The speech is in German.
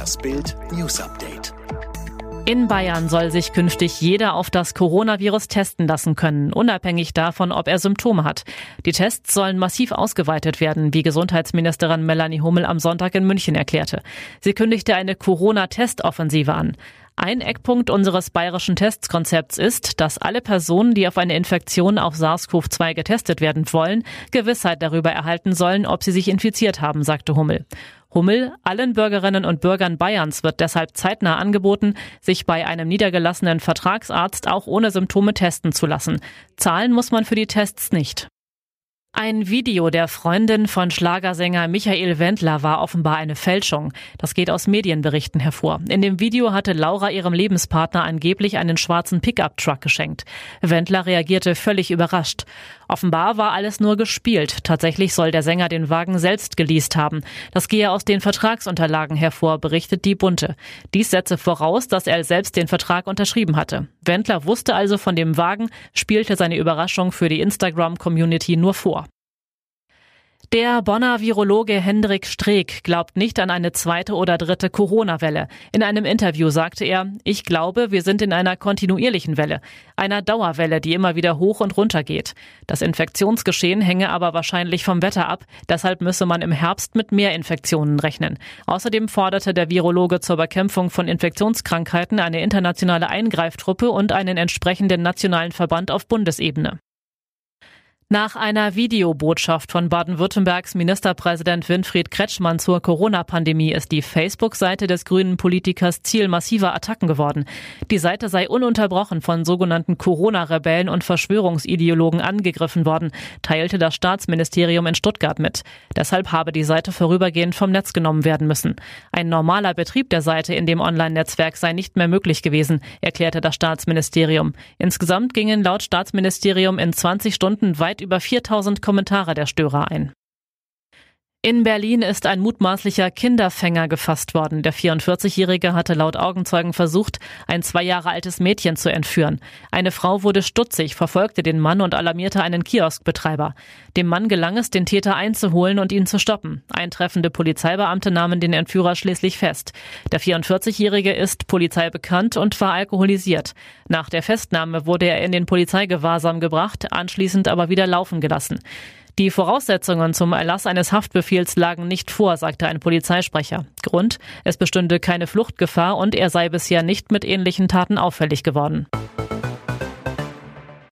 Das Bild News Update. In Bayern soll sich künftig jeder auf das Coronavirus testen lassen können, unabhängig davon, ob er Symptome hat. Die Tests sollen massiv ausgeweitet werden, wie Gesundheitsministerin Melanie Hummel am Sonntag in München erklärte. Sie kündigte eine Corona-Testoffensive an. Ein Eckpunkt unseres bayerischen Testkonzepts ist, dass alle Personen, die auf eine Infektion auf SARS-CoV-2 getestet werden wollen, Gewissheit darüber erhalten sollen, ob sie sich infiziert haben, sagte Hummel. Hummel, allen Bürgerinnen und Bürgern Bayerns wird deshalb zeitnah angeboten, sich bei einem niedergelassenen Vertragsarzt auch ohne Symptome testen zu lassen. Zahlen muss man für die Tests nicht. Ein Video der Freundin von Schlagersänger Michael Wendler war offenbar eine Fälschung. Das geht aus Medienberichten hervor. In dem Video hatte Laura ihrem Lebenspartner angeblich einen schwarzen Pickup-Truck geschenkt. Wendler reagierte völlig überrascht. Offenbar war alles nur gespielt. Tatsächlich soll der Sänger den Wagen selbst geleast haben. Das gehe aus den Vertragsunterlagen hervor, berichtet die Bunte. Dies setze voraus, dass er selbst den Vertrag unterschrieben hatte. Wendler wusste also von dem Wagen, spielte seine Überraschung für die Instagram-Community nur vor. Der Bonner Virologe Hendrik Streeck glaubt nicht an eine zweite oder dritte Corona-Welle. In einem Interview sagte er, ich glaube, wir sind in einer kontinuierlichen Welle, einer Dauerwelle, die immer wieder hoch und runter geht. Das Infektionsgeschehen hänge aber wahrscheinlich vom Wetter ab, deshalb müsse man im Herbst mit mehr Infektionen rechnen. Außerdem forderte der Virologe zur Bekämpfung von Infektionskrankheiten eine internationale Eingreiftruppe und einen entsprechenden nationalen Verband auf Bundesebene. Nach einer Videobotschaft von Baden-Württembergs Ministerpräsident Winfried Kretschmann zur Corona-Pandemie ist die Facebook-Seite des grünen Politikers Ziel massiver Attacken geworden. Die Seite sei ununterbrochen von sogenannten Corona-Rebellen und Verschwörungsideologen angegriffen worden, teilte das Staatsministerium in Stuttgart mit. Deshalb habe die Seite vorübergehend vom Netz genommen werden müssen. Ein normaler Betrieb der Seite in dem Online-Netzwerk sei nicht mehr möglich gewesen, erklärte das Staatsministerium. Insgesamt gingen laut Staatsministerium in 20 Stunden weit über 4000 Kommentare der Störer ein. In Berlin ist ein mutmaßlicher Kinderfänger gefasst worden. Der 44-Jährige hatte laut Augenzeugen versucht, ein zwei Jahre altes Mädchen zu entführen. Eine Frau wurde stutzig, verfolgte den Mann und alarmierte einen Kioskbetreiber. Dem Mann gelang es, den Täter einzuholen und ihn zu stoppen. Eintreffende Polizeibeamte nahmen den Entführer schließlich fest. Der 44-Jährige ist Polizei bekannt und war alkoholisiert. Nach der Festnahme wurde er in den Polizeigewahrsam gebracht, anschließend aber wieder laufen gelassen. Die Voraussetzungen zum Erlass eines Haftbefehls lagen nicht vor, sagte ein Polizeisprecher. Grund, es bestünde keine Fluchtgefahr und er sei bisher nicht mit ähnlichen Taten auffällig geworden.